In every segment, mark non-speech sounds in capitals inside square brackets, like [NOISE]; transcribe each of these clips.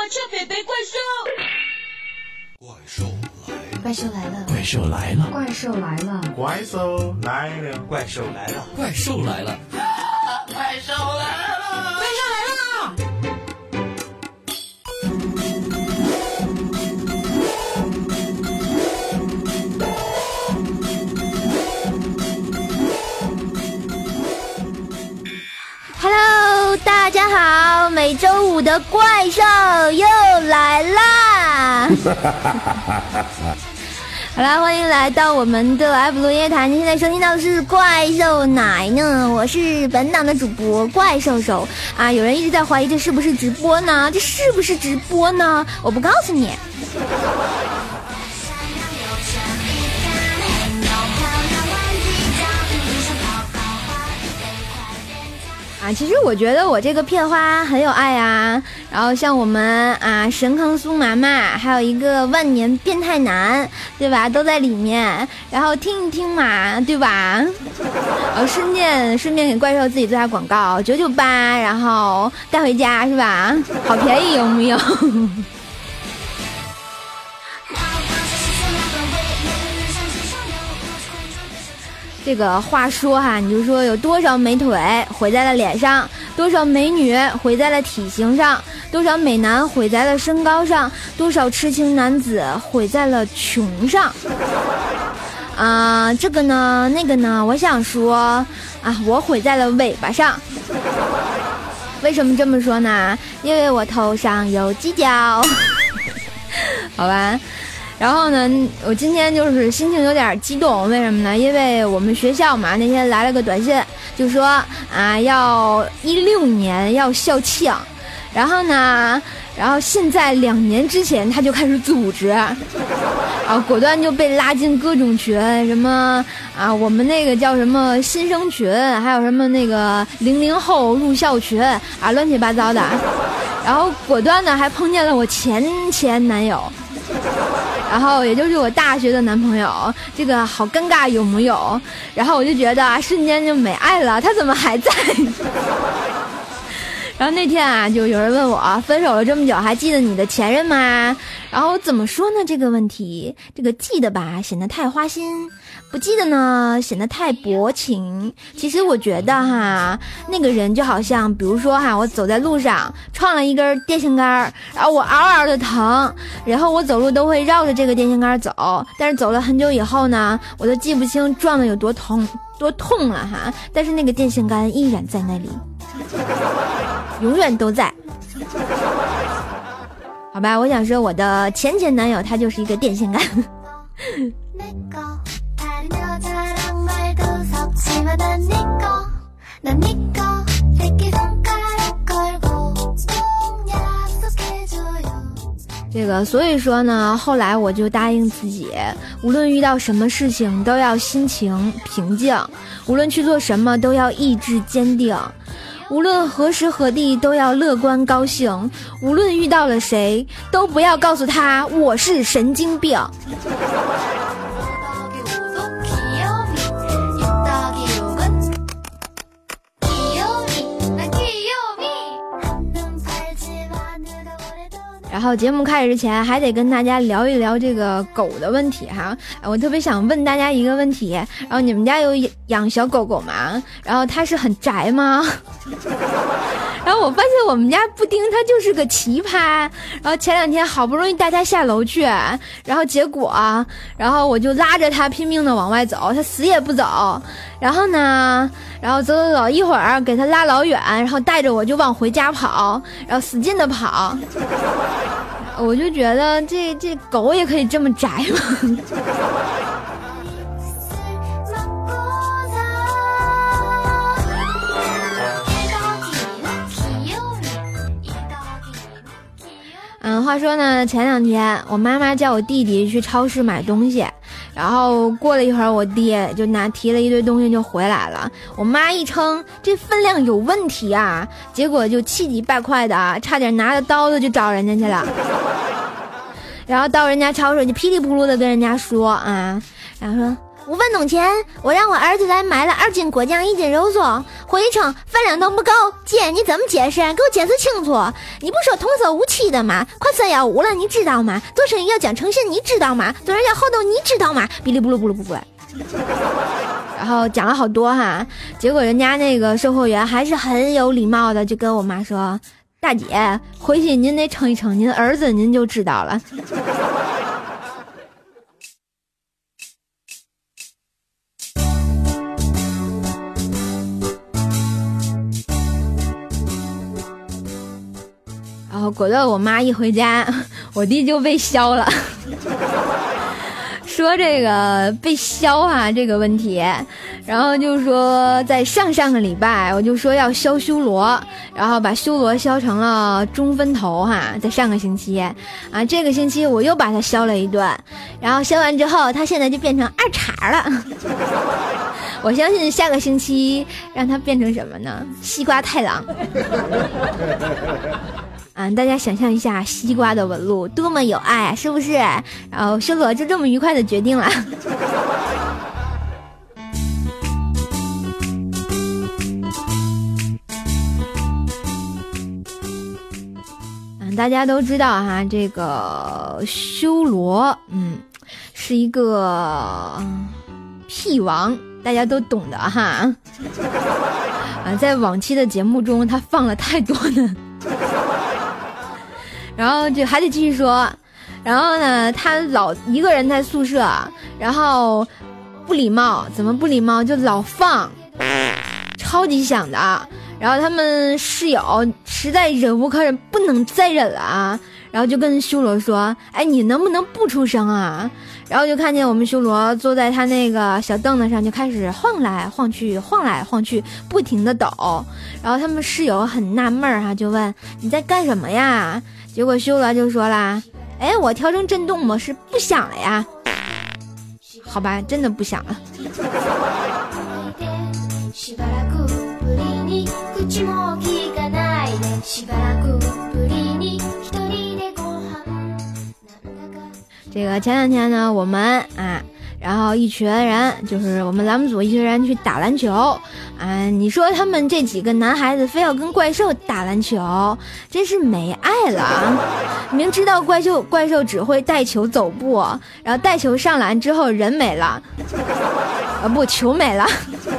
了，熊猫猫俏北北怪兽。怪兽来了，怪兽来了，怪兽来了，怪兽来了，怪兽来了，怪兽来了，怪兽来了！怪兽来了好，每周五的怪兽又来啦！[LAUGHS] 好啦，欢迎来到我们的 F 罗夜谈。您现在收听到的是怪兽奶呢，我是本档的主播怪兽手啊。有人一直在怀疑这是不是直播呢？这是不是直播呢？我不告诉你。其实我觉得我这个片花很有爱啊。然后像我们啊，神坑苏麻麻，还有一个万年变态男，对吧？都在里面。然后听一听嘛，对吧？呃，[LAUGHS] 顺便顺便给怪兽自己做下广告，九九八，然后带回家是吧？好便宜有没有？这个话说哈，你就说有多少美腿毁在了脸上，多少美女毁在了体型上，多少美男毁在了身高上，多少痴情男子毁在了穷上。啊，这个呢，那个呢，我想说啊，我毁在了尾巴上。为什么这么说呢？因为我头上有犄角。[LAUGHS] 好吧。然后呢，我今天就是心情有点激动，为什么呢？因为我们学校嘛，那天来了个短信，就说啊，要一六年要校庆，然后呢，然后现在两年之前他就开始组织，[LAUGHS] 啊果断就被拉进各种群，什么啊，我们那个叫什么新生群，还有什么那个零零后入校群啊，乱七八糟的，然后果断的还碰见了我前前男友。然后也就是我大学的男朋友，这个好尴尬有木有？然后我就觉得，瞬间就没爱了，他怎么还在？然后那天啊，就有人问我，分手了这么久，还记得你的前任吗？然后怎么说呢？这个问题，这个记得吧，显得太花心；不记得呢，显得太薄情。其实我觉得哈，那个人就好像，比如说哈，我走在路上撞了一根电线杆，然后我嗷嗷的疼，然后我走路都会绕着这个电线杆走，但是走了很久以后呢，我都记不清撞的有多痛多痛了哈，但是那个电线杆依然在那里。永远都在，好吧？我想说，我的前前男友他就是一个电线杆。[LAUGHS] 这个，所以说呢，后来我就答应自己，无论遇到什么事情，都要心情平静；无论去做什么，都要意志坚定。无论何时何地，都要乐观高兴。无论遇到了谁，都不要告诉他我是神经病。然后节目开始之前，还得跟大家聊一聊这个狗的问题哈。我特别想问大家一个问题：然后你们家有养小狗狗吗？然后它是很宅吗？[LAUGHS] 然后我发现我们家布丁它就是个奇葩。然后前两天好不容易带它下楼去，然后结果，然后我就拉着它拼命的往外走，它死也不走。然后呢，然后走走走，一会儿给他拉老远，然后带着我就往回家跑，然后使劲的跑。我就觉得这这狗也可以这么宅吗？嗯，话说呢，前两天我妈妈叫我弟弟去超市买东西，然后过了一会儿，我爹就拿提了一堆东西就回来了。我妈一称这分量有问题啊，结果就气急败坏的啊，差点拿着刀子就找人家去了。[LAUGHS] 然后到人家超市就噼里啪啦的跟人家说啊，然后说。五分钟前，我让我儿子来买了二斤果酱，一斤肉松，回去称分量都不够。姐，你怎么解释？给我解释清楚！你不说童叟无欺的吗？快三幺五了，你知道吗？做生意要讲诚信，你知道吗？做人要厚道，你知道吗？哔哩不噜不噜不噜。然后讲了好多哈，结果人家那个售货员还是很有礼貌的，就跟我妈说：“大姐，回去您得称一称，您儿子您就知道了。”果断，我妈一回家，我弟就被削了。说这个被削啊这个问题，然后就说在上上个礼拜，我就说要削修罗，然后把修罗削成了中分头哈，在上个星期啊，这个星期我又把它削了一顿，然后削完之后，它现在就变成二茬了。[LAUGHS] 我相信下个星期让它变成什么呢？西瓜太郎。嗯，大家想象一下西瓜的纹路多么有爱，是不是？然后修罗就这么愉快的决定了。[LAUGHS] 嗯，大家都知道哈，这个修罗，嗯，是一个屁王，大家都懂的哈。[LAUGHS] 啊，在往期的节目中，他放了太多的。然后就还得继续说，然后呢，他老一个人在宿舍，然后不礼貌，怎么不礼貌？就老放，超级响的。然后他们室友实在忍无可忍，不能再忍了啊！然后就跟修罗说：“哎，你能不能不出声啊？”然后就看见我们修罗坐在他那个小凳子上，就开始晃来晃去，晃来晃去，不停的抖。然后他们室友很纳闷儿哈，就问：“你在干什么呀？”结果修罗就说啦：“哎，我调成震动模式，不响了呀。”好吧，真的不响了。这个前两天呢，我们啊。然后一群人，就是我们栏目组一群人去打篮球，啊，你说他们这几个男孩子非要跟怪兽打篮球，真是没爱了。明知道怪兽怪兽只会带球走步，然后带球上篮之后人没了，啊不，球没了，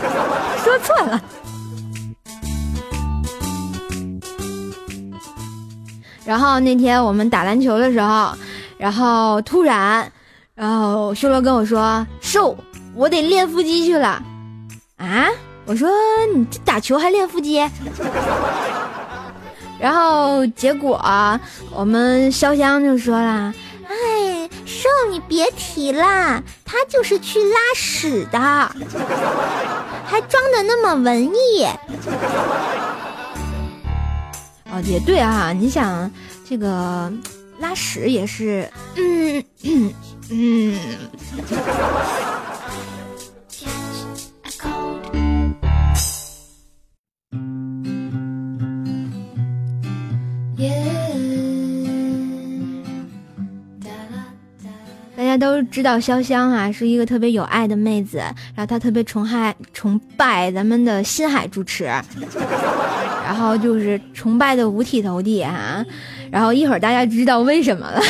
[LAUGHS] 说错了。然后那天我们打篮球的时候，然后突然。然后修罗跟我说：“瘦，我得练腹肌去了。”啊，我说你这打球还练腹肌？[LAUGHS] 然后结果我们潇湘就说啦：“哎，瘦你别提了，他就是去拉屎的，还装的那么文艺。”哦，也对啊，你想这个拉屎也是，嗯。嗯，大家都知道潇湘啊，是一个特别有爱的妹子，然后她特别崇拜崇拜咱们的新海主持，然后就是崇拜的五体投地啊，然后一会儿大家知道为什么了。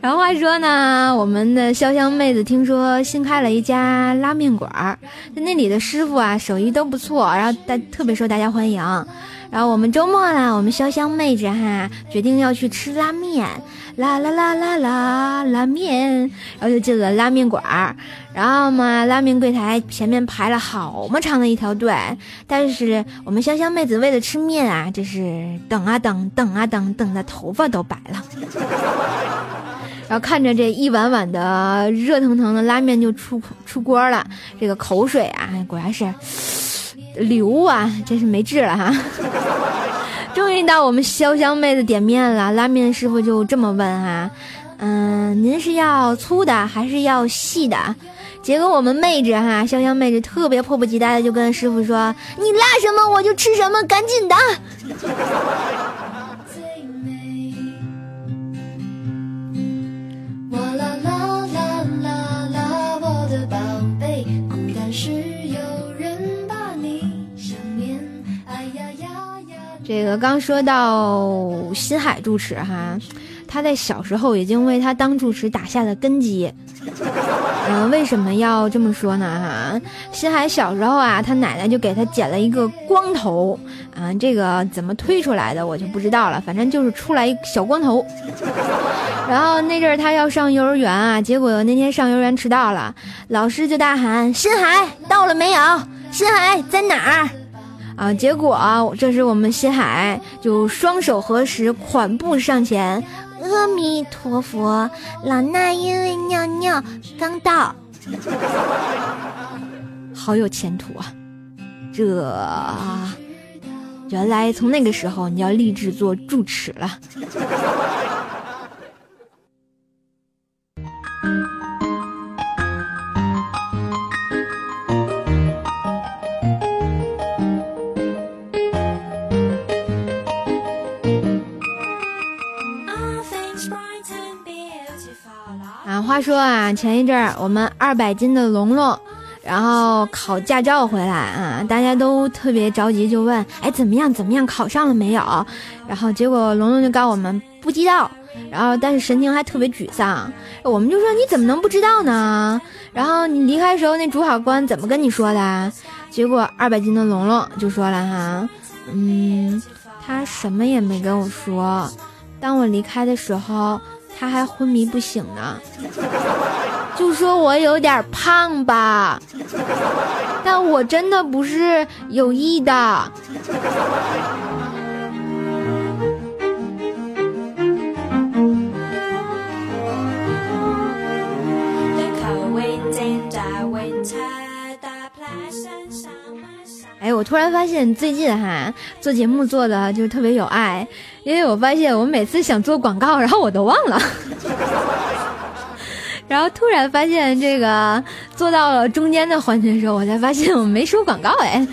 然后话说呢，我们的潇湘妹子听说新开了一家拉面馆儿，那里的师傅啊手艺都不错，然后大特别受大家欢迎。然后我们周末呢，我们潇湘妹子哈决定要去吃拉面，啦啦啦啦啦拉面，然后就进了拉面馆儿。然后嘛，拉面柜台前面排了好么长的一条队，但是我们潇湘妹子为了吃面啊，这是等啊等，等啊等，等的头发都白了。[LAUGHS] 然后看着这一碗碗的热腾腾的拉面就出出锅了，这个口水啊，果然是流啊，真是没治了哈。[LAUGHS] 终于到我们潇湘妹子点面了，拉面师傅就这么问哈，嗯，您是要粗的还是要细的？结果我们妹子哈，潇湘妹子特别迫不及待的就跟师傅说：“你拉什么我就吃什么，赶紧的。”哇这个刚说到新海住持哈，他在小时候已经为他当住持打下了根基。嗯、为什么要这么说呢？哈，新海小时候啊，他奶奶就给他剪了一个光头，啊、这个怎么推出来的我就不知道了，反正就是出来一小光头。然后那阵儿他要上幼儿园啊，结果那天上幼儿园迟到了，老师就大喊：“新海到了没有？新海在哪儿？”啊，结果，这时我们新海就双手合十，款步上前，阿弥陀佛，老衲因为尿尿刚到，好有前途啊！这原来从那个时候你要立志做住持了。话说啊，前一阵儿我们二百斤的龙龙，然后考驾照回来啊，大家都特别着急，就问，哎，怎么样？怎么样？考上了没有？然后结果龙龙就告诉我们不知道，然后但是神情还特别沮丧。我们就说你怎么能不知道呢？然后你离开时候那主考官怎么跟你说的？结果二百斤的龙龙就说了哈，嗯，他什么也没跟我说。当我离开的时候，他还昏迷不醒呢，就说我有点胖吧，但我真的不是有意的。哎，我突然发现最近哈做节目做的就是特别有爱，因为我发现我每次想做广告，然后我都忘了，[LAUGHS] 然后突然发现这个做到了中间的环节的时候，我才发现我没收广告哎。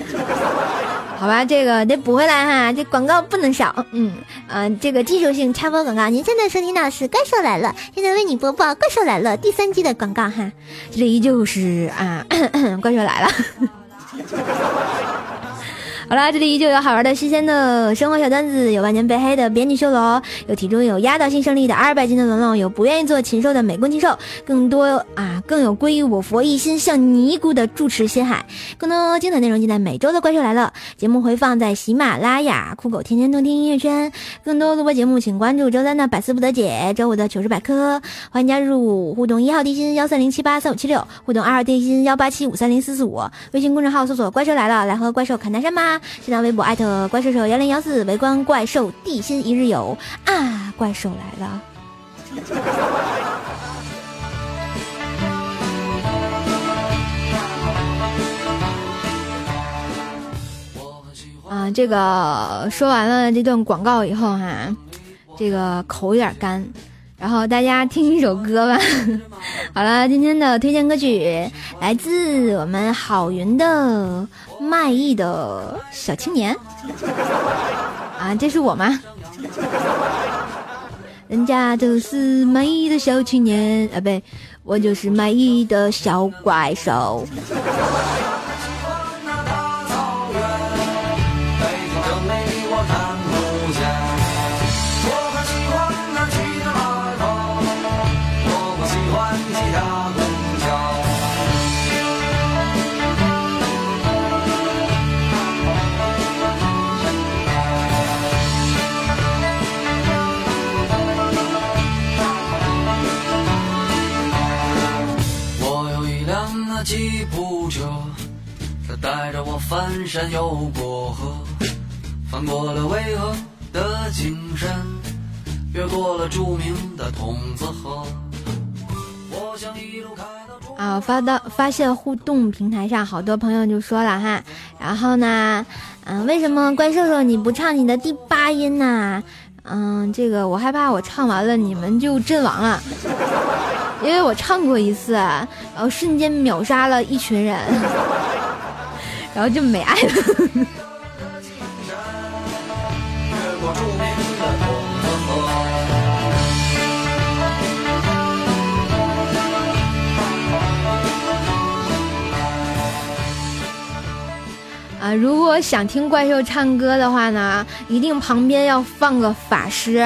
好吧，这个得补回来哈，这广告不能少。嗯嗯、这个技术性插播广告，您现在收听到是《怪兽来了》，现在为你播报《怪兽来了》第三季的广告哈。这里依旧是啊，[COUGHS] 怪兽来了。哈哈哈哈哈好啦，这里依旧有好玩的、新鲜的生活小段子，有万年被黑的编辑修罗，有体重有压倒性胜利的二百斤的龙龙，有不愿意做禽兽的美工禽兽，更多啊，更有归于我佛一心向尼姑的住持心海。更多精彩内容尽在每周的怪兽来了节目回放在喜马拉雅、酷狗天天动听音乐圈。更多录播节目，请关注周三的百思不得解，周五的糗事百科。欢迎加入互动一号地心幺三零七八三五七六，互动二号地心幺八七五三零四四五。微信公众号搜索“怪兽来了”，来和怪兽侃大山吧。新浪微博艾特怪兽手幺零幺四，围观怪兽地心一日游啊！怪兽来了。啊，这个说完了这段广告以后哈，这个口有点干，然后大家听一首歌吧。[LAUGHS] 好了，今天的推荐歌曲来自我们郝云的《卖艺的小青年》啊，这是我吗？人家都是卖艺的小青年啊，不，我就是卖艺的小怪兽。带着我翻山又过河，翻过了巍峨的景山，越过了著名的筒子河。我想一路开到啊，发到发现互动平台上，好多朋友就说了哈，然后呢，嗯，为什么怪兽兽你不唱你的第八音呢？嗯，这个我害怕我唱完了你们就阵亡了，因为我唱过一次，然后瞬间秒杀了一群人，然后就没爱了。[LAUGHS] 啊，如果想听怪兽唱歌的话呢，一定旁边要放个法师，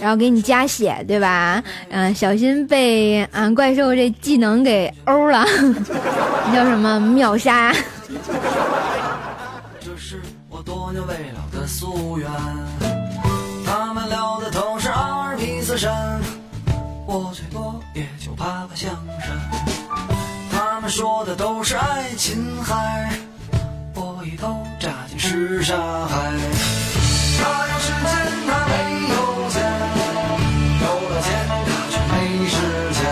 然后给你加血，对吧？嗯、小心被啊怪兽这技能给欧了，[LAUGHS] 叫什么秒杀？这是我多年未了的夙愿。他们聊的都是阿尔卑斯山，我最多也就爬爬象山。他们说的都是爱琴海，我一头扎进什刹海。他有时间，他没有钱，有了钱，他却没时间。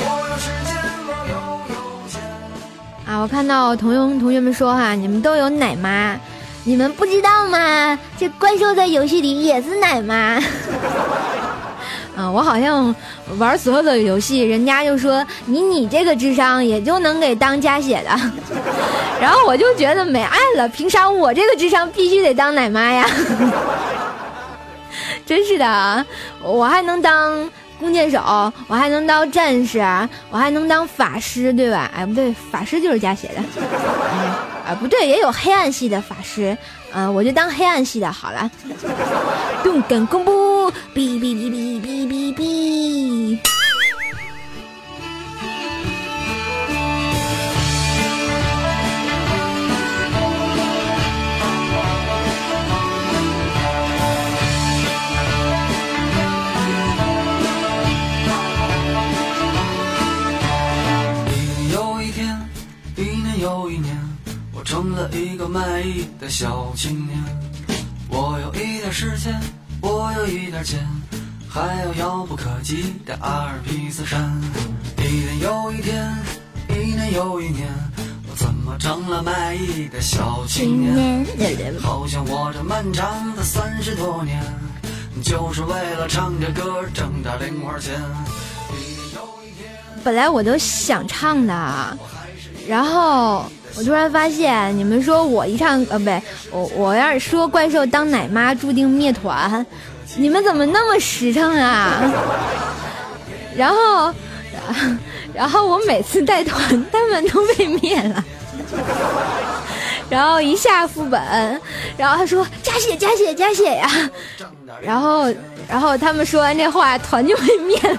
我有时间，我又有钱。啊，我看到同学同学们说哈、你们都有奶妈，你们不知道吗？这怪兽在游戏里也是奶妈。[LAUGHS] 啊，我好像玩所有的游戏，人家就说你你这个智商也就能给当加血的，[LAUGHS] 然后我就觉得没爱了，凭啥我这个智商必须得当奶妈呀？[LAUGHS] 真是的，我还能当弓箭手，我还能当战士，我还能当法师，对吧？哎，不对，法师就是加血的。哎，啊，不对，也有黑暗系的法师，嗯、我就当黑暗系的好了。[LAUGHS] 动感公布，哔哔哔哔哔哔哔。一个卖艺的小青年。我有一点时间，我有一点钱，还有遥不可及的阿尔卑斯山。一年又一天，一年又一年，我怎么成了卖艺的小青年？好像我这漫长的三十多年，就是为了唱着歌挣点零花钱。本来我都想唱的，然后我突然发现，你们说我一唱，呃，不对，我我要是说怪兽当奶妈注定灭团，你们怎么那么实诚啊？[LAUGHS] 然后，然后我每次带团，他们都被灭了。然后一下副本，然后他说加血加血加血呀，然后然后他们说完这话，团就被灭了。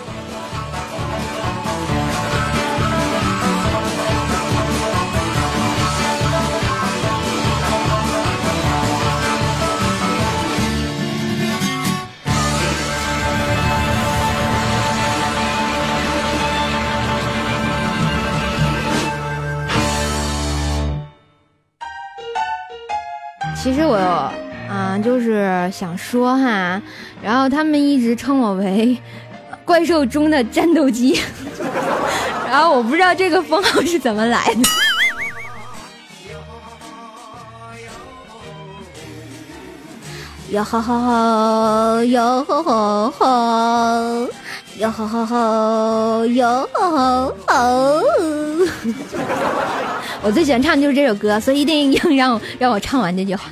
其实我，啊、就是想说哈，然后他们一直称我为怪兽中的战斗机，[LAUGHS] 然后我不知道这个封号是怎么来的。[LAUGHS] 哟吼吼吼，哟吼吼吼，哟吼吼吼，哟吼吼吼。我最喜欢唱的就是这首歌，所以一定要让我让我唱完这句话。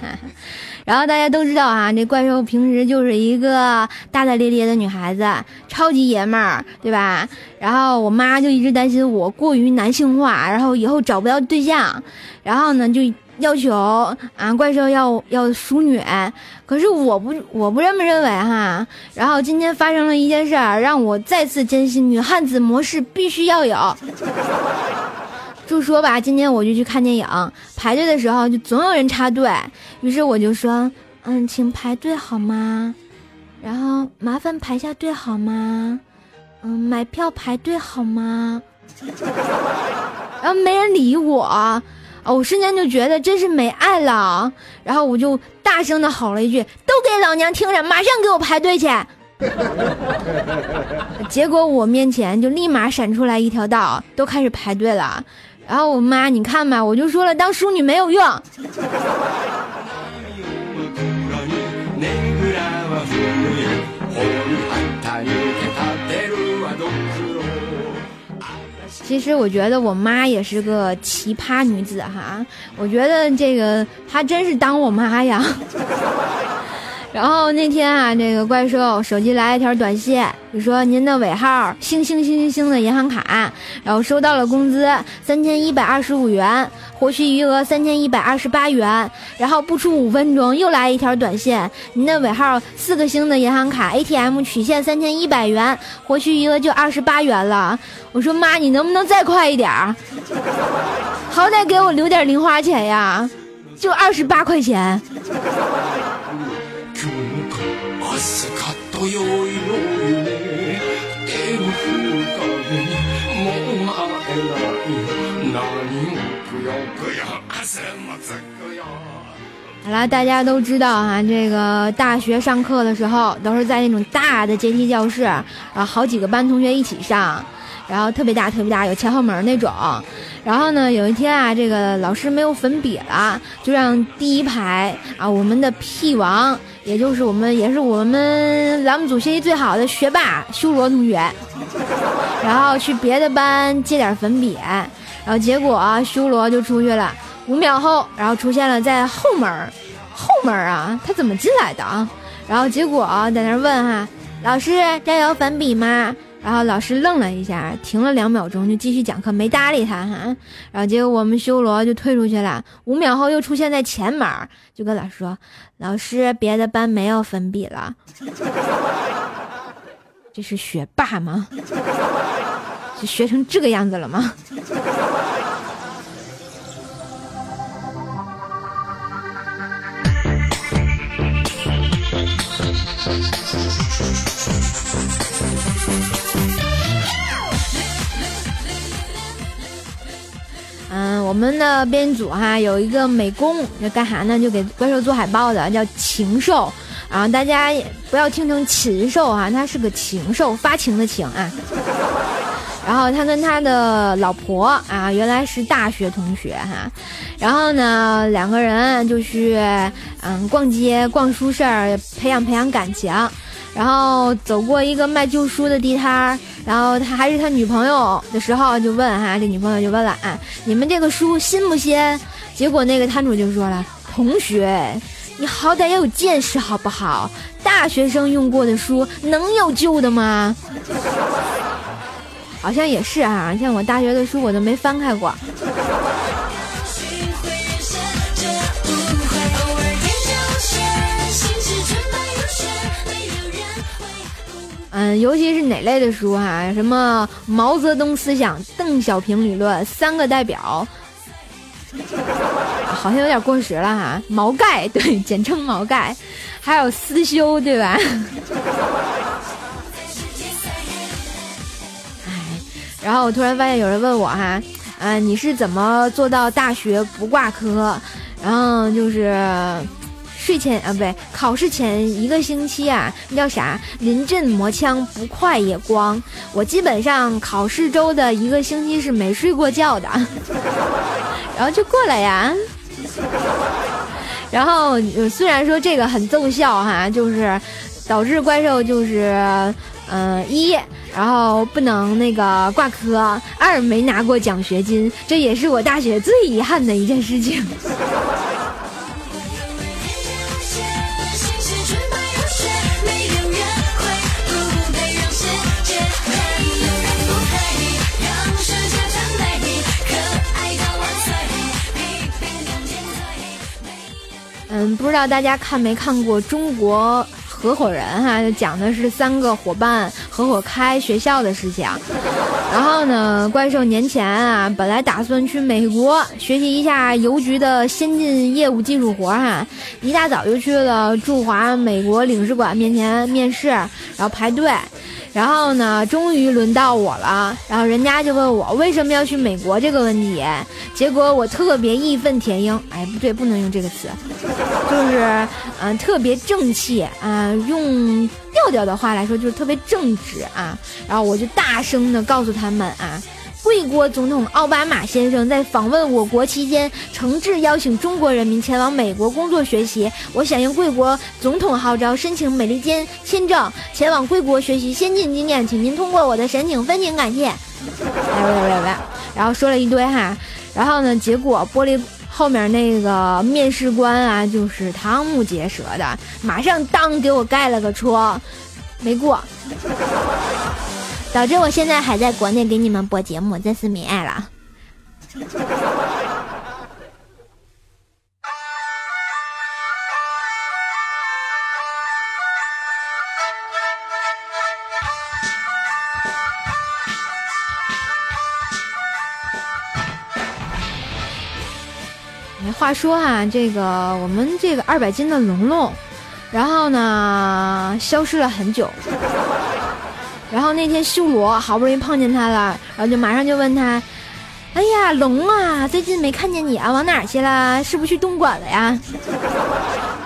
然后大家都知道啊，这怪兽平时就是一个大大咧咧的女孩子，超级爷们儿，对吧？然后我妈就一直担心我过于男性化，然后以后找不到对象，然后呢就要求啊，怪兽要要淑女，可是我不我不这么认为哈。然后今天发生了一件事儿，让我再次坚信女汉子模式必须要有。[LAUGHS] 就说吧，今天我就去看电影，排队的时候就总有人插队，于是我就说，嗯，请排队好吗？然后麻烦排下队好吗？嗯，买票排队好吗？[LAUGHS] 然后没人理我，哦，我瞬间就觉得真是没爱了。然后我就大声的吼了一句：“都给老娘听着，马上给我排队去！” [LAUGHS] 结果我面前就立马闪出来一条道，都开始排队了。然后我妈，你看吧，我就说了，当淑女没有用。[LAUGHS] 其实我觉得我妈也是个奇葩女子哈，我觉得这个她真是当我妈呀。然后那天啊，这个怪兽手机来一条短信，就说您的尾号星星星星星的银行卡，然后收到了工资三千一百二十五元，活期余额三千一百二十八元。然后不出五分钟，又来一条短信，您的尾号四个星的银行卡 ATM 取现三千一百元，活期余额就二十八元了。我说妈，你能不能再快一点儿？好歹给我留点零花钱呀，就二十八块钱。好了，大家都知道哈，这个大学上课的时候都是在那种大的阶梯教室，啊好几个班同学一起上，然后特别大特别大，有前后门那种。然后呢，有一天啊，这个老师没有粉笔了，就让第一排啊，我们的屁王，也就是我们也是我们咱们组学习最好的学霸修罗同学，然后去别的班借点粉笔，然后结果，修罗就出去了。五秒后，然后出现了在后门后门啊，他怎么进来的啊？然后结果在那问哈，老师这有粉笔吗？然后老师愣了一下，停了两秒钟，就继续讲课，没搭理他哈。然后结果我们修罗就退出去了。五秒后又出现在前门，就跟老师说：“老师，别的班没有粉笔了。”这是学霸吗？就学成这个样子了吗？嗯，我们的编组哈有一个美工，这干啥呢？就给怪兽做海报的，叫禽兽。然后大家不要听成禽兽哈，他是个禽兽，发情的情啊。[LAUGHS] 然后他跟他的老婆啊，原来是大学同学哈。然后呢，两个人就去嗯逛街、逛书市，培养培养感情。然后走过一个卖旧书的地摊儿，然后他还是他女朋友的时候，就问哈，这女朋友就问了啊，你们这个书新不新？结果那个摊主就说了，同学，你好歹要有见识好不好？大学生用过的书能有旧的吗？好像也是啊，像我大学的书我都没翻开过。嗯，尤其是哪类的书哈，什么毛泽东思想、邓小平理论、三个代表，好像有点过时了哈。毛概 [LAUGHS] 对，简称毛概，还有思修对吧？[LAUGHS] 哎，然后我突然发现有人问我哈，啊，你是怎么做到大学不挂科？然后就是。睡前啊，不对，考试前一个星期啊，叫啥？临阵磨枪，不快也光。我基本上考试周的一个星期是没睡过觉的，[LAUGHS] 然后就过来呀。然后虽然说这个很奏效哈，就是导致怪兽就是嗯一，然后不能那个挂科；二没拿过奖学金，这也是我大学最遗憾的一件事情。嗯不知道大家看没看过《中国合伙人》哈，讲的是三个伙伴合伙开学校的事情。然后呢，怪兽年前啊，本来打算去美国学习一下邮局的先进业务技术活哈，一大早就去了驻华美国领事馆面前面试，然后排队。然后呢，终于轮到我了。然后人家就问我为什么要去美国这个问题，结果我特别义愤填膺。[LAUGHS] 哎，不对，不能用这个词，就是嗯、特别正气啊、用调调的话来说就是特别正直啊。然后我就大声的告诉他们啊。贵国总统奥巴马先生在访问我国期间，诚挚邀请中国人民前往美国工作学习。我响应贵国总统号召，申请美利坚签证，前往贵国学习先进经验，请您通过我的申请，分请感谢。来来来来，然后说了一堆哈，然后呢，结果玻璃后面那个面试官啊，就是瞠目结舌的，马上当给我盖了个戳，没过。导致我现在还在国内给你们播节目，真是没爱了。哎话说哈、这个我们这个二百斤的龙龙，然后呢消失了很久。然后那天修罗好不容易碰见他了，然后就马上就问他：“哎呀，龙啊，最近没看见你啊，往哪儿去了？是不是去东莞了呀？”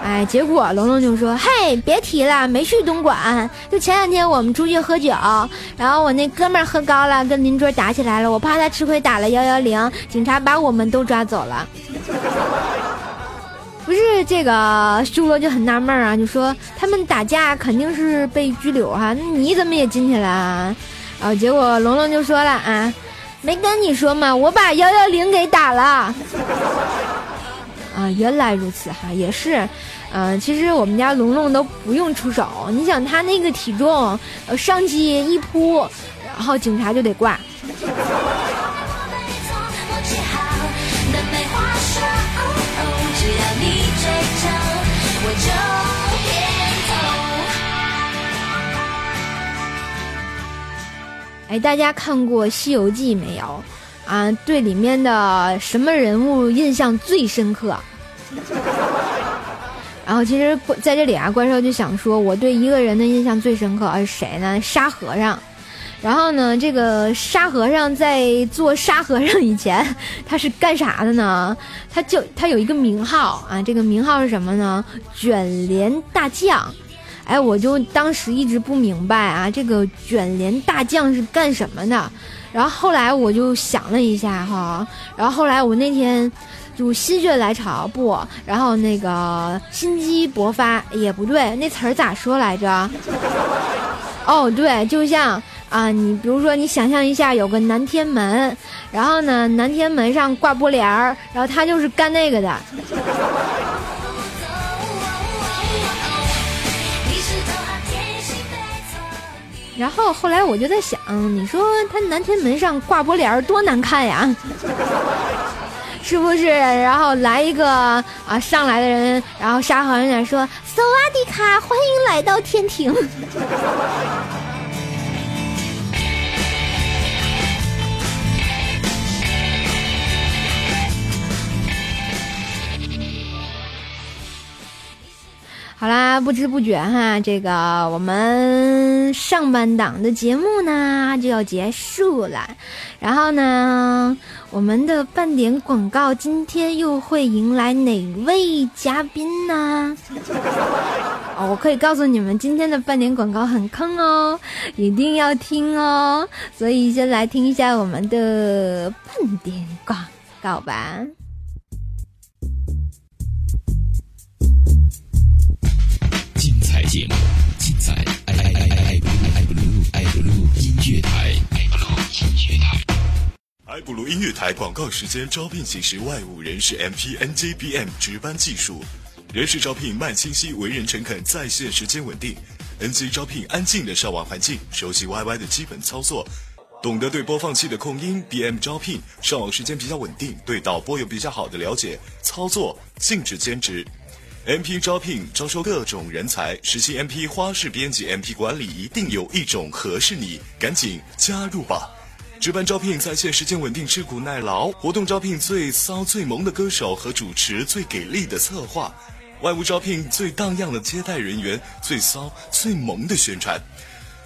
哎，结果龙龙就说：“嘿，别提了，没去东莞。就前两天我们出去喝酒，然后我那哥们儿喝高了，跟邻桌打起来了。我怕他吃亏，打了幺幺零，警察把我们都抓走了。”不是这个修罗就很纳闷啊，就说他们打架肯定是被拘留哈、那你怎么也进去了啊？然后结果龙龙就说了啊，没跟你说嘛，我把幺幺零给打了。[LAUGHS] 啊，原来如此哈，也是，呃，其实我们家龙龙都不用出手，你想他那个体重，呃，上去一扑，然后警察就得挂。哎，大家看过《西游记》没有？啊，对里面的什么人物印象最深刻？[LAUGHS] 然后其实在这里啊，怪兽就想说，我对一个人的印象最深刻是谁呢？沙和尚。然后呢，这个沙和尚在做沙和尚以前，他是干啥的呢？他就他有一个名号啊，这个名号是什么呢？卷帘大将。哎，我就当时一直不明白啊，这个卷帘大将是干什么的？然后后来我就想了一下哈，然后后来我那天就心血来潮不，然后那个心机勃发也不对，那词儿咋说来着？哦，对，就像啊，你比如说你想象一下，有个南天门，然后呢，南天门上挂玻帘儿，然后他就是干那个的。然后后来我就在想，你说他南天门上挂玻帘儿多难看呀，[LAUGHS] 是不是？然后来一个啊上来的人，然后沙和尚说：“萨瓦迪卡，欢迎来到天庭。” [LAUGHS] 好啦，不知不觉哈，这个我们上半档的节目呢就要结束了。然后呢，我们的半点广告今天又会迎来哪位嘉宾呢？哦，我可以告诉你们，今天的半点广告很坑哦，一定要听哦。所以先来听一下我们的半点广告吧。节目，尽在爱爱爱爱爱 blue 爱 blue 爱 blue 音乐台，爱 blue 音乐台。爱布鲁音乐台广告时间招聘启事外务人士 MP NJBM 值班技术，人事招聘慢清晰，为人诚恳，在线时间稳定。NG 招聘安静的上网环境，熟悉 YY 的基本操作，懂得对播放器的控音。BM 招聘上网时间比较稳定，对导播有比较好的了解，操作禁止兼职。MP 招聘招收各种人才，实习 MP 花式编辑 MP 管理，一定有一种合适你，赶紧加入吧！值班招聘在线时间稳定，吃苦耐劳；活动招聘最骚最萌的歌手和主持，最给力的策划；外务招聘最荡漾的接待人员，最骚最萌的宣传；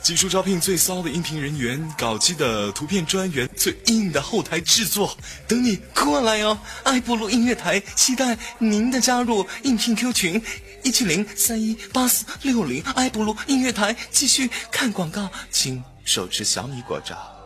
技术招聘最骚的音频人员，搞基的图片专员，最硬的后台制作，等你过来哦！爱布鲁音乐台期待您的加入，应聘 Q 群一七零三一八四六零，爱布鲁音乐台继续看广告，请手持小米果照。